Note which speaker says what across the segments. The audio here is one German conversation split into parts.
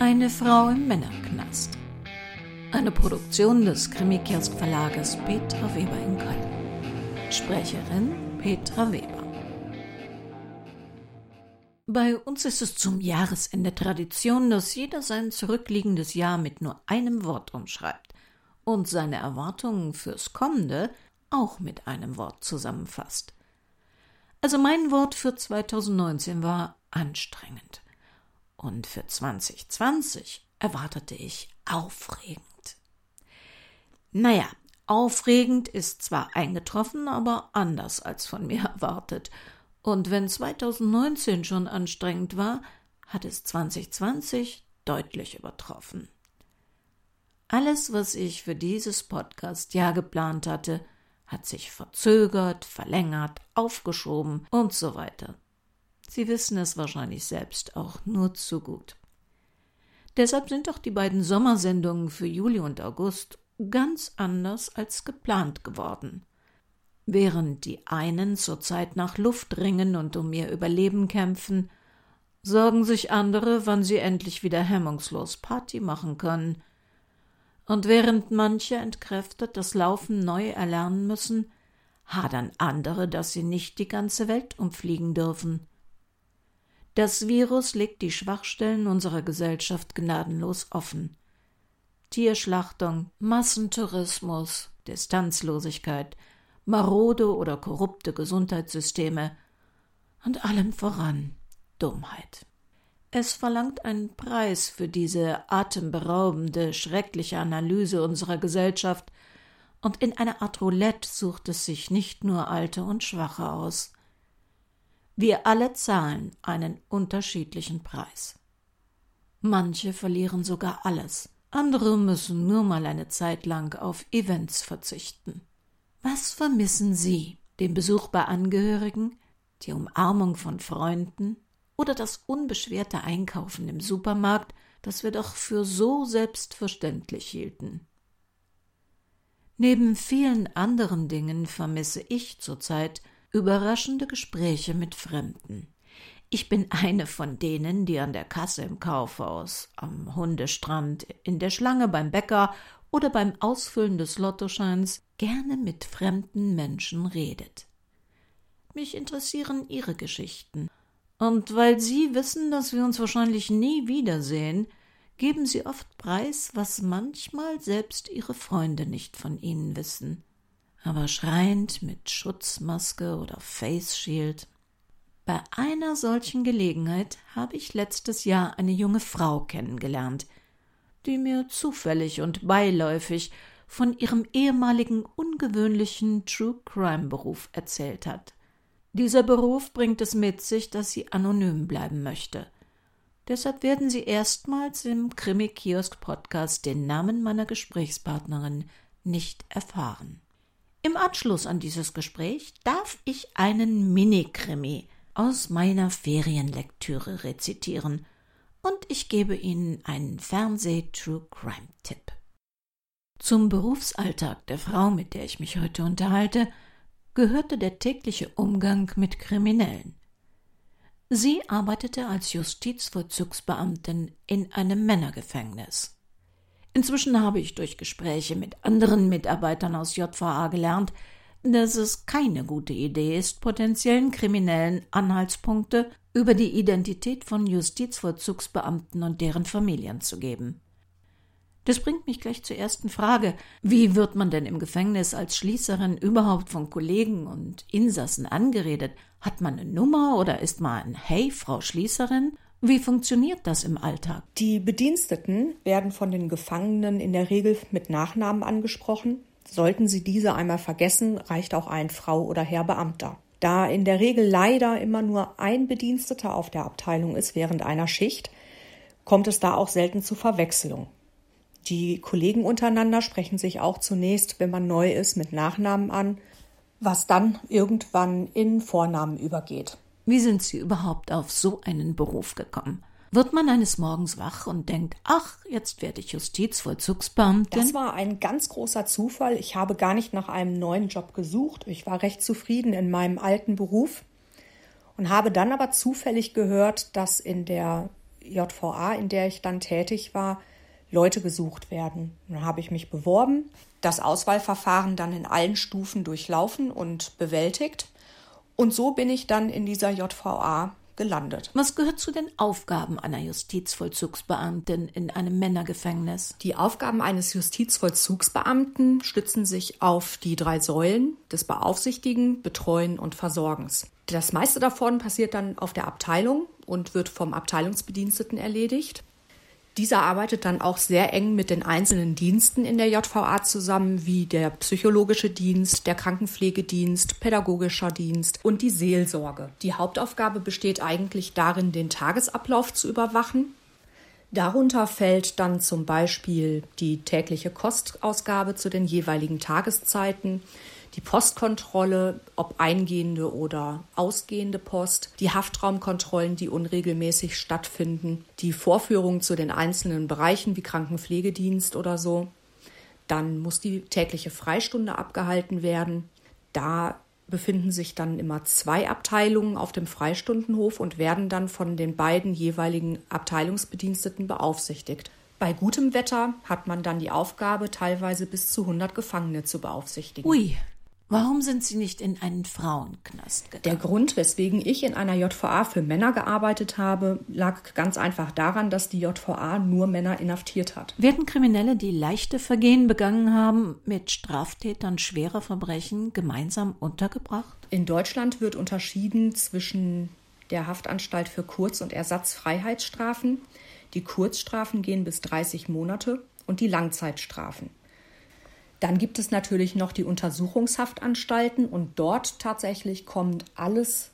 Speaker 1: Eine Frau im Männerknast. Eine Produktion des Krimikiosk Verlages Petra Weber in Köln. Sprecherin Petra Weber. Bei uns ist es zum Jahresende Tradition, dass jeder sein zurückliegendes Jahr mit nur einem Wort umschreibt und seine Erwartungen fürs kommende auch mit einem Wort zusammenfasst. Also mein Wort für 2019 war anstrengend. Und für 2020 erwartete ich aufregend. Naja, aufregend ist zwar eingetroffen, aber anders als von mir erwartet. Und wenn 2019 schon anstrengend war, hat es 2020 deutlich übertroffen. Alles, was ich für dieses Podcast ja geplant hatte, hat sich verzögert, verlängert, aufgeschoben und so weiter. Sie wissen es wahrscheinlich selbst auch nur zu gut. Deshalb sind auch die beiden Sommersendungen für Juli und August ganz anders als geplant geworden. Während die einen zurzeit nach Luft ringen und um ihr Überleben kämpfen, sorgen sich andere, wann sie endlich wieder hemmungslos Party machen können. Und während manche entkräftet das Laufen neu erlernen müssen, hadern andere, dass sie nicht die ganze Welt umfliegen dürfen. Das Virus legt die Schwachstellen unserer Gesellschaft gnadenlos offen. Tierschlachtung, Massentourismus, Distanzlosigkeit, marode oder korrupte Gesundheitssysteme und allem voran Dummheit. Es verlangt einen Preis für diese atemberaubende, schreckliche Analyse unserer Gesellschaft, und in einer Art Roulette sucht es sich nicht nur Alte und Schwache aus. Wir alle zahlen einen unterschiedlichen Preis. Manche verlieren sogar alles, andere müssen nur mal eine Zeit lang auf Events verzichten. Was vermissen Sie? Den Besuch bei Angehörigen, die Umarmung von Freunden oder das unbeschwerte Einkaufen im Supermarkt, das wir doch für so selbstverständlich hielten. Neben vielen anderen Dingen vermisse ich zurzeit Überraschende Gespräche mit Fremden. Ich bin eine von denen, die an der Kasse im Kaufhaus, am Hundestrand, in der Schlange beim Bäcker oder beim Ausfüllen des Lottoscheins gerne mit fremden Menschen redet. Mich interessieren ihre Geschichten. Und weil sie wissen, dass wir uns wahrscheinlich nie wiedersehen, geben sie oft preis, was manchmal selbst ihre Freunde nicht von ihnen wissen aber schreiend mit Schutzmaske oder Face Shield. Bei einer solchen Gelegenheit habe ich letztes Jahr eine junge Frau kennengelernt, die mir zufällig und beiläufig von ihrem ehemaligen ungewöhnlichen True Crime Beruf erzählt hat. Dieser Beruf bringt es mit sich, dass sie anonym bleiben möchte. Deshalb werden Sie erstmals im Krimi-Kiosk-Podcast den Namen meiner Gesprächspartnerin nicht erfahren. Im Anschluss an dieses Gespräch darf ich einen Minikrimi aus meiner Ferienlektüre rezitieren und ich gebe Ihnen einen Fernseh-True-Crime-Tipp. Zum Berufsalltag der Frau, mit der ich mich heute unterhalte, gehörte der tägliche Umgang mit Kriminellen. Sie arbeitete als Justizvollzugsbeamtin in einem Männergefängnis. Inzwischen habe ich durch Gespräche mit anderen Mitarbeitern aus JVA gelernt, dass es keine gute Idee ist, potenziellen Kriminellen Anhaltspunkte über die Identität von Justizvollzugsbeamten und deren Familien zu geben. Das bringt mich gleich zur ersten Frage. Wie wird man denn im Gefängnis als Schließerin überhaupt von Kollegen und Insassen angeredet? Hat man eine Nummer oder ist man ein Hey, Frau Schließerin? Wie funktioniert das im Alltag?
Speaker 2: Die Bediensteten werden von den Gefangenen in der Regel mit Nachnamen angesprochen. Sollten sie diese einmal vergessen, reicht auch ein Frau oder Herr Beamter. Da in der Regel leider immer nur ein Bediensteter auf der Abteilung ist während einer Schicht, kommt es da auch selten zu Verwechslung. Die Kollegen untereinander sprechen sich auch zunächst, wenn man neu ist, mit Nachnamen an, was dann irgendwann in Vornamen übergeht.
Speaker 1: Wie sind Sie überhaupt auf so einen Beruf gekommen? Wird man eines Morgens wach und denkt, ach, jetzt werde ich Justizvollzugsbeamtin?
Speaker 2: Das war ein ganz großer Zufall. Ich habe gar nicht nach einem neuen Job gesucht. Ich war recht zufrieden in meinem alten Beruf und habe dann aber zufällig gehört, dass in der JVA, in der ich dann tätig war, Leute gesucht werden. Dann habe ich mich beworben, das Auswahlverfahren dann in allen Stufen durchlaufen und bewältigt. Und so bin ich dann in dieser JVA gelandet.
Speaker 1: Was gehört zu den Aufgaben einer Justizvollzugsbeamtin in einem Männergefängnis?
Speaker 2: Die Aufgaben eines Justizvollzugsbeamten stützen sich auf die drei Säulen des Beaufsichtigen, Betreuen und Versorgens. Das meiste davon passiert dann auf der Abteilung und wird vom Abteilungsbediensteten erledigt. Dieser arbeitet dann auch sehr eng mit den einzelnen Diensten in der JVA zusammen, wie der psychologische Dienst, der Krankenpflegedienst, pädagogischer Dienst und die Seelsorge. Die Hauptaufgabe besteht eigentlich darin, den Tagesablauf zu überwachen. Darunter fällt dann zum Beispiel die tägliche Kostausgabe zu den jeweiligen Tageszeiten, die Postkontrolle, ob eingehende oder ausgehende Post, die Haftraumkontrollen, die unregelmäßig stattfinden, die Vorführungen zu den einzelnen Bereichen wie Krankenpflegedienst oder so. Dann muss die tägliche Freistunde abgehalten werden. Da befinden sich dann immer zwei Abteilungen auf dem Freistundenhof und werden dann von den beiden jeweiligen Abteilungsbediensteten beaufsichtigt. Bei gutem Wetter hat man dann die Aufgabe, teilweise bis zu 100 Gefangene zu beaufsichtigen.
Speaker 1: Ui, Warum sind Sie nicht in einen Frauenknast
Speaker 2: gegangen? Der Grund, weswegen ich in einer JVA für Männer gearbeitet habe, lag ganz einfach daran, dass die JVA nur Männer inhaftiert hat.
Speaker 1: Werden Kriminelle, die leichte Vergehen begangen haben, mit Straftätern schwerer Verbrechen gemeinsam untergebracht?
Speaker 2: In Deutschland wird unterschieden zwischen der Haftanstalt für Kurz- und Ersatzfreiheitsstrafen. Die Kurzstrafen gehen bis 30 Monate und die Langzeitstrafen. Dann gibt es natürlich noch die Untersuchungshaftanstalten und dort tatsächlich kommt alles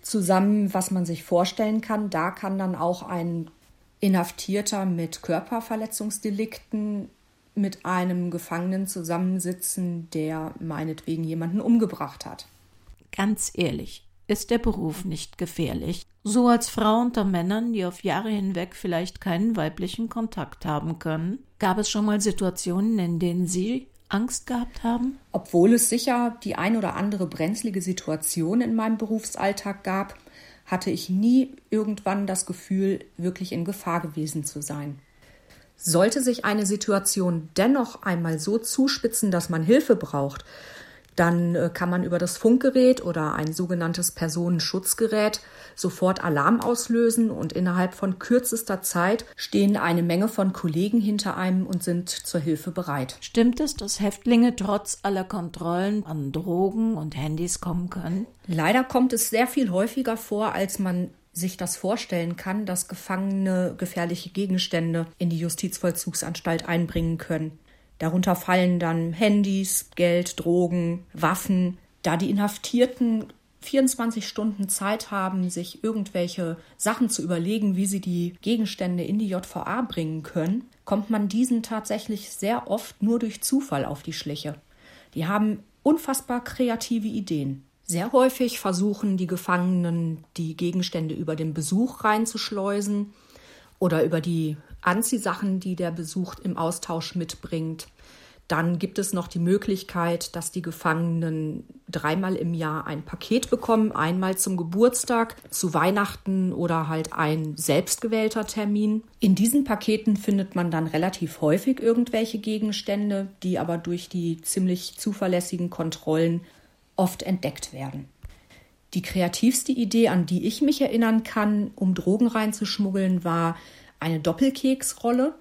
Speaker 2: zusammen, was man sich vorstellen kann. Da kann dann auch ein Inhaftierter mit Körperverletzungsdelikten mit einem Gefangenen zusammensitzen, der meinetwegen jemanden umgebracht hat.
Speaker 1: Ganz ehrlich, ist der Beruf nicht gefährlich? So als Frau unter Männern, die auf Jahre hinweg vielleicht keinen weiblichen Kontakt haben können? Gab es schon mal Situationen, in denen Sie Angst gehabt haben?
Speaker 2: Obwohl es sicher die ein oder andere brenzlige Situation in meinem Berufsalltag gab, hatte ich nie irgendwann das Gefühl, wirklich in Gefahr gewesen zu sein. Sollte sich eine Situation dennoch einmal so zuspitzen, dass man Hilfe braucht, dann äh, kann man über das Funkgerät oder ein sogenanntes Personenschutzgerät sofort Alarm auslösen und innerhalb von kürzester Zeit stehen eine Menge von Kollegen hinter einem und sind zur Hilfe bereit.
Speaker 1: Stimmt es, dass Häftlinge trotz aller Kontrollen an Drogen und Handys kommen können?
Speaker 2: Leider kommt es sehr viel häufiger vor, als man sich das vorstellen kann, dass Gefangene gefährliche Gegenstände in die Justizvollzugsanstalt einbringen können. Darunter fallen dann Handys, Geld, Drogen, Waffen. Da die Inhaftierten 24 Stunden Zeit haben, sich irgendwelche Sachen zu überlegen, wie sie die Gegenstände in die JVA bringen können, kommt man diesen tatsächlich sehr oft nur durch Zufall auf die Schliche. Die haben unfassbar kreative Ideen. Sehr häufig versuchen die Gefangenen, die Gegenstände über den Besuch reinzuschleusen oder über die Anziehsachen, die der Besuch im Austausch mitbringt. Dann gibt es noch die Möglichkeit, dass die Gefangenen dreimal im Jahr ein Paket bekommen, einmal zum Geburtstag, zu Weihnachten oder halt ein selbstgewählter Termin. In diesen Paketen findet man dann relativ häufig irgendwelche Gegenstände, die aber durch die ziemlich zuverlässigen Kontrollen oft entdeckt werden. Die kreativste Idee, an die ich mich erinnern kann, um Drogen reinzuschmuggeln, war eine Doppelkeksrolle.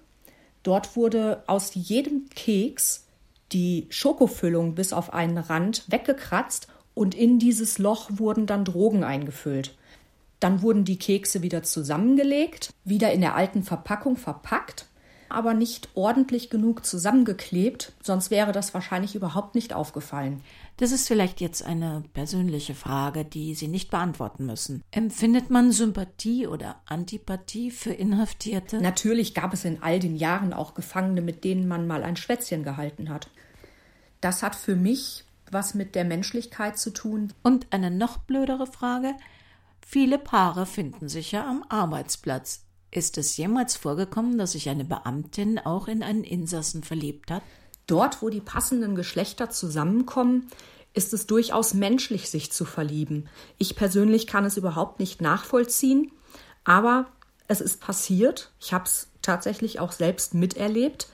Speaker 2: Dort wurde aus jedem Keks die Schokofüllung bis auf einen Rand weggekratzt und in dieses Loch wurden dann Drogen eingefüllt. Dann wurden die Kekse wieder zusammengelegt, wieder in der alten Verpackung verpackt aber nicht ordentlich genug zusammengeklebt, sonst wäre das wahrscheinlich überhaupt nicht aufgefallen.
Speaker 1: Das ist vielleicht jetzt eine persönliche Frage, die Sie nicht beantworten müssen. Empfindet man Sympathie oder Antipathie für Inhaftierte?
Speaker 2: Natürlich gab es in all den Jahren auch Gefangene, mit denen man mal ein Schwätzchen gehalten hat. Das hat für mich was mit der Menschlichkeit zu tun.
Speaker 1: Und eine noch blödere Frage. Viele Paare finden sich ja am Arbeitsplatz. Ist es jemals vorgekommen, dass sich eine Beamtin auch in einen Insassen verliebt hat?
Speaker 2: Dort, wo die passenden Geschlechter zusammenkommen, ist es durchaus menschlich, sich zu verlieben. Ich persönlich kann es überhaupt nicht nachvollziehen, aber es ist passiert. Ich habe es tatsächlich auch selbst miterlebt.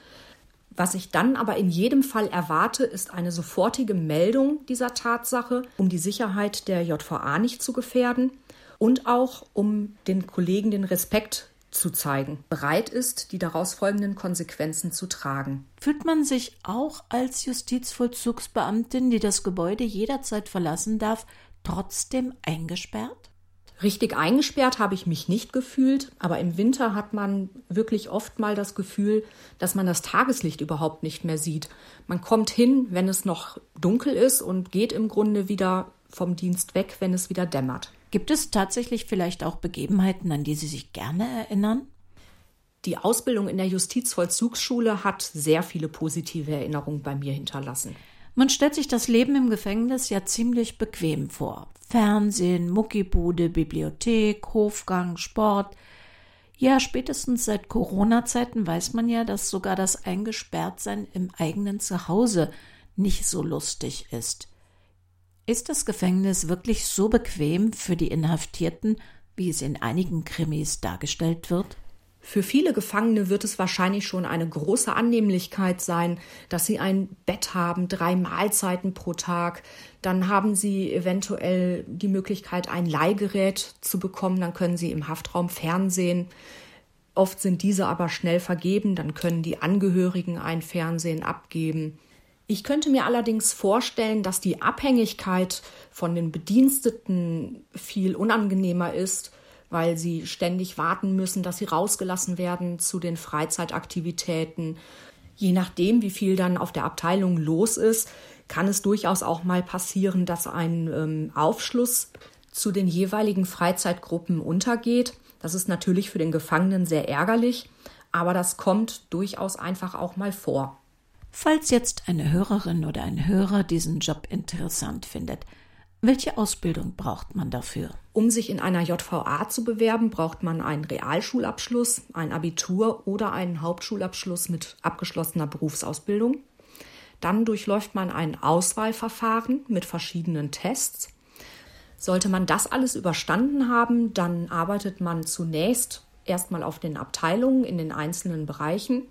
Speaker 2: Was ich dann aber in jedem Fall erwarte, ist eine sofortige Meldung dieser Tatsache, um die Sicherheit der JVA nicht zu gefährden und auch um den Kollegen den Respekt zu zeigen, bereit ist, die daraus folgenden Konsequenzen zu tragen.
Speaker 1: Fühlt man sich auch als Justizvollzugsbeamtin, die das Gebäude jederzeit verlassen darf, trotzdem eingesperrt?
Speaker 2: Richtig eingesperrt habe ich mich nicht gefühlt, aber im Winter hat man wirklich oft mal das Gefühl, dass man das Tageslicht überhaupt nicht mehr sieht. Man kommt hin, wenn es noch dunkel ist und geht im Grunde wieder vom Dienst weg, wenn es wieder dämmert.
Speaker 1: Gibt es tatsächlich vielleicht auch Begebenheiten, an die Sie sich gerne erinnern?
Speaker 2: Die Ausbildung in der Justizvollzugsschule hat sehr viele positive Erinnerungen bei mir hinterlassen.
Speaker 1: Man stellt sich das Leben im Gefängnis ja ziemlich bequem vor. Fernsehen, Muckibude, Bibliothek, Hofgang, Sport. Ja, spätestens seit Corona-Zeiten weiß man ja, dass sogar das Eingesperrtsein im eigenen Zuhause nicht so lustig ist. Ist das Gefängnis wirklich so bequem für die Inhaftierten, wie es in einigen Krimis dargestellt wird?
Speaker 2: Für viele Gefangene wird es wahrscheinlich schon eine große Annehmlichkeit sein, dass sie ein Bett haben, drei Mahlzeiten pro Tag. Dann haben sie eventuell die Möglichkeit, ein Leihgerät zu bekommen. Dann können sie im Haftraum Fernsehen. Oft sind diese aber schnell vergeben. Dann können die Angehörigen ein Fernsehen abgeben. Ich könnte mir allerdings vorstellen, dass die Abhängigkeit von den Bediensteten viel unangenehmer ist weil sie ständig warten müssen, dass sie rausgelassen werden zu den Freizeitaktivitäten. Je nachdem, wie viel dann auf der Abteilung los ist, kann es durchaus auch mal passieren, dass ein ähm, Aufschluss zu den jeweiligen Freizeitgruppen untergeht. Das ist natürlich für den Gefangenen sehr ärgerlich, aber das kommt durchaus einfach auch mal vor.
Speaker 1: Falls jetzt eine Hörerin oder ein Hörer diesen Job interessant findet, welche Ausbildung braucht man dafür?
Speaker 2: Um sich in einer JVA zu bewerben, braucht man einen Realschulabschluss, ein Abitur oder einen Hauptschulabschluss mit abgeschlossener Berufsausbildung. Dann durchläuft man ein Auswahlverfahren mit verschiedenen Tests. Sollte man das alles überstanden haben, dann arbeitet man zunächst erstmal auf den Abteilungen in den einzelnen Bereichen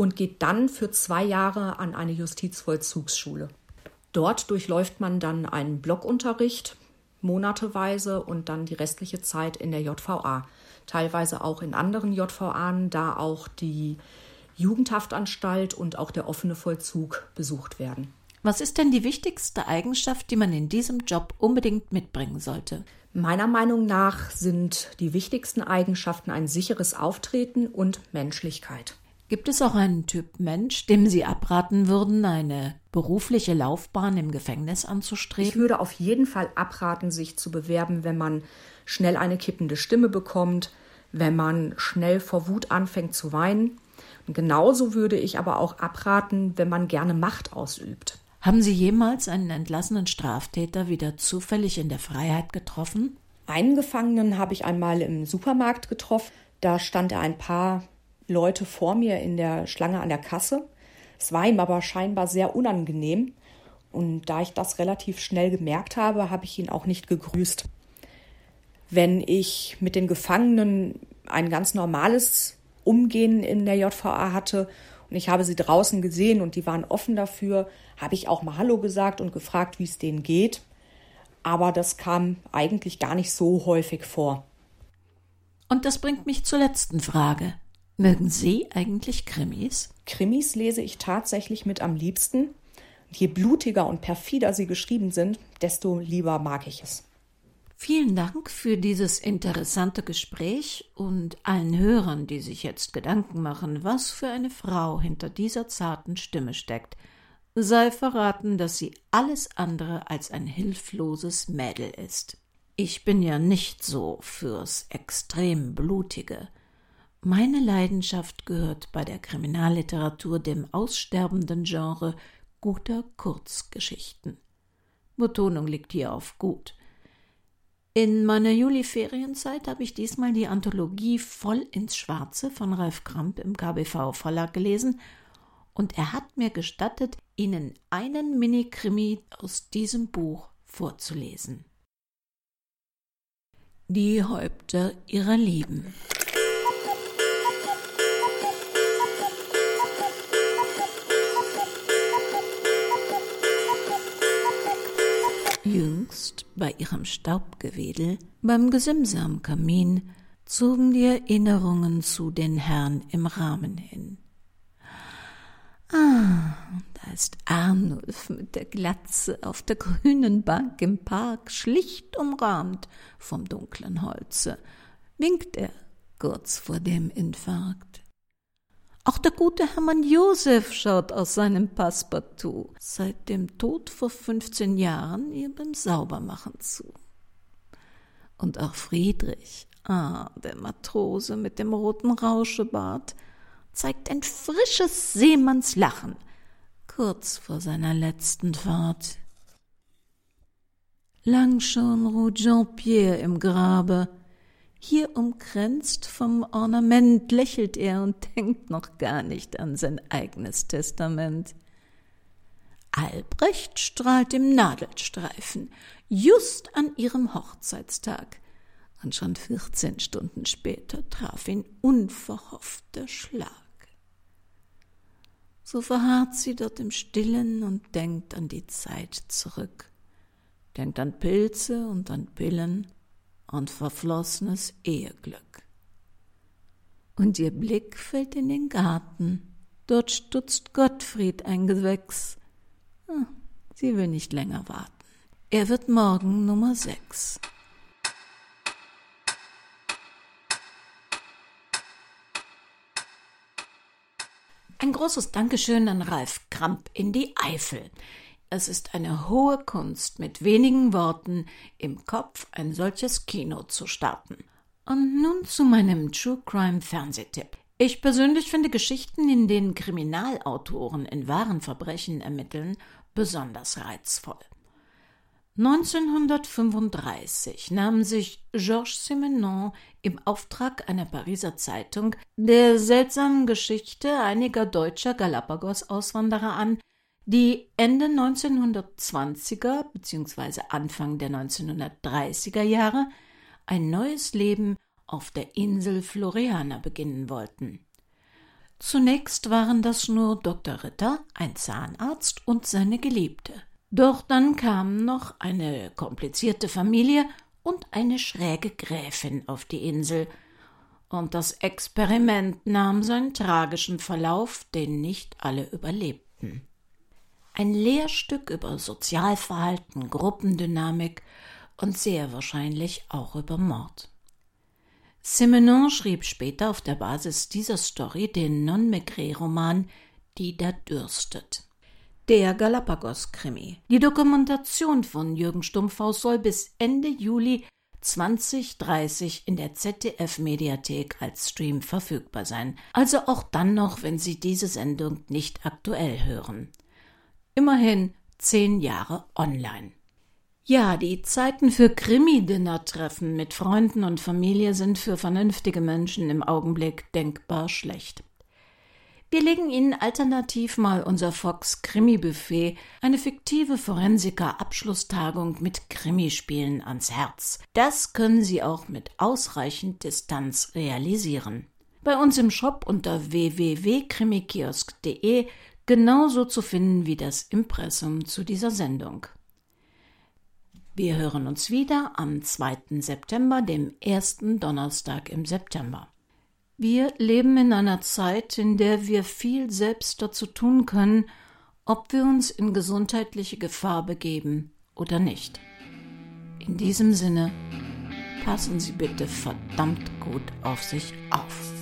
Speaker 2: und geht dann für zwei Jahre an eine Justizvollzugsschule. Dort durchläuft man dann einen Blockunterricht monateweise und dann die restliche Zeit in der JVA. Teilweise auch in anderen JVA, da auch die Jugendhaftanstalt und auch der offene Vollzug besucht werden.
Speaker 1: Was ist denn die wichtigste Eigenschaft, die man in diesem Job unbedingt mitbringen sollte?
Speaker 2: Meiner Meinung nach sind die wichtigsten Eigenschaften ein sicheres Auftreten und Menschlichkeit.
Speaker 1: Gibt es auch einen Typ Mensch, dem Sie abraten würden, eine berufliche Laufbahn im Gefängnis anzustreben?
Speaker 2: Ich würde auf jeden Fall abraten, sich zu bewerben, wenn man schnell eine kippende Stimme bekommt, wenn man schnell vor Wut anfängt zu weinen. Und genauso würde ich aber auch abraten, wenn man gerne Macht ausübt.
Speaker 1: Haben Sie jemals einen entlassenen Straftäter wieder zufällig in der Freiheit getroffen?
Speaker 2: Einen Gefangenen habe ich einmal im Supermarkt getroffen. Da stand er ein paar Leute vor mir in der Schlange an der Kasse. Es war ihm aber scheinbar sehr unangenehm. Und da ich das relativ schnell gemerkt habe, habe ich ihn auch nicht gegrüßt. Wenn ich mit den Gefangenen ein ganz normales Umgehen in der JVA hatte und ich habe sie draußen gesehen und die waren offen dafür, habe ich auch mal Hallo gesagt und gefragt, wie es denen geht. Aber das kam eigentlich gar nicht so häufig vor.
Speaker 1: Und das bringt mich zur letzten Frage. Mögen Sie eigentlich Krimis?
Speaker 2: Krimis lese ich tatsächlich mit am liebsten. Je blutiger und perfider sie geschrieben sind, desto lieber mag ich es.
Speaker 1: Vielen Dank für dieses interessante Gespräch und allen Hörern, die sich jetzt Gedanken machen, was für eine Frau hinter dieser zarten Stimme steckt, sei verraten, dass sie alles andere als ein hilfloses Mädel ist. Ich bin ja nicht so fürs extrem Blutige. Meine Leidenschaft gehört bei der Kriminalliteratur dem aussterbenden Genre guter Kurzgeschichten. Betonung liegt hier auf gut. In meiner Juli-Ferienzeit habe ich diesmal die Anthologie Voll ins Schwarze von Ralf Kramp im KBV Verlag gelesen und er hat mir gestattet, Ihnen einen Mini-Krimi aus diesem Buch vorzulesen. Die Häupter ihrer Lieben. Jüngst bei ihrem Staubgewedel, beim Gesimse am Kamin, zogen die Erinnerungen zu den Herrn im Rahmen hin. Ah, da ist Arnulf mit der Glatze auf der grünen Bank im Park, schlicht umrahmt vom dunklen Holze, winkt er kurz vor dem Infarkt. Auch der gute Hermann Josef schaut aus seinem Passepartout seit dem Tod vor fünfzehn Jahren ihr beim Saubermachen zu. Und auch Friedrich, Ah, der Matrose mit dem roten Rauschebart zeigt ein frisches Seemannslachen kurz vor seiner letzten Fahrt. Lang schon ruht Jean-Pierre im Grabe. Hier umkränzt vom Ornament lächelt er und denkt noch gar nicht an sein eigenes Testament. Albrecht strahlt im Nadelstreifen, just an ihrem Hochzeitstag und schon vierzehn Stunden später traf ihn unverhoffter Schlag. So verharrt sie dort im Stillen und denkt an die Zeit zurück, denkt an Pilze und an Pillen und verflossenes Eheglück. Und ihr Blick fällt in den Garten, dort stutzt Gottfried ein Gewächs. Ah, sie will nicht länger warten. Er wird morgen Nummer sechs. Ein großes Dankeschön an Ralf Kramp in die Eifel. Es ist eine hohe Kunst, mit wenigen Worten im Kopf ein solches Kino zu starten. Und nun zu meinem True Crime Fernsehtipp. Ich persönlich finde Geschichten, in denen Kriminalautoren in wahren Verbrechen ermitteln, besonders reizvoll. 1935 nahm sich Georges Simenon im Auftrag einer Pariser Zeitung der seltsamen Geschichte einiger deutscher Galapagos-Auswanderer an, die Ende 1920er bzw. Anfang der 1930er Jahre ein neues Leben auf der Insel Floriana beginnen wollten. Zunächst waren das nur Dr. Ritter, ein Zahnarzt und seine Geliebte. Doch dann kam noch eine komplizierte Familie und eine schräge Gräfin auf die Insel, und das Experiment nahm seinen tragischen Verlauf, den nicht alle überlebten. Ein Lehrstück über Sozialverhalten, Gruppendynamik und sehr wahrscheinlich auch über Mord. Simenon schrieb später auf der Basis dieser Story den Non-Maigret-Roman Die da dürstet. Der Galapagos-Krimi. Die Dokumentation von Jürgen Stumpfhaus soll bis Ende Juli 2030 in der ZDF-Mediathek als Stream verfügbar sein. Also auch dann noch, wenn Sie diese Sendung nicht aktuell hören. Immerhin zehn Jahre online. Ja, die Zeiten für Krimi-Dinner-Treffen mit Freunden und Familie sind für vernünftige Menschen im Augenblick denkbar schlecht. Wir legen Ihnen alternativ mal unser Fox Krimi Buffet, eine fiktive Forensiker-Abschlusstagung mit Krimispielen ans Herz. Das können Sie auch mit ausreichend Distanz realisieren. Bei uns im Shop unter www.krimikiosk.de genauso zu finden wie das Impressum zu dieser Sendung. Wir hören uns wieder am 2. September, dem ersten Donnerstag im September. Wir leben in einer Zeit, in der wir viel selbst dazu tun können, ob wir uns in gesundheitliche Gefahr begeben oder nicht. In diesem Sinne, passen Sie bitte verdammt gut auf sich auf.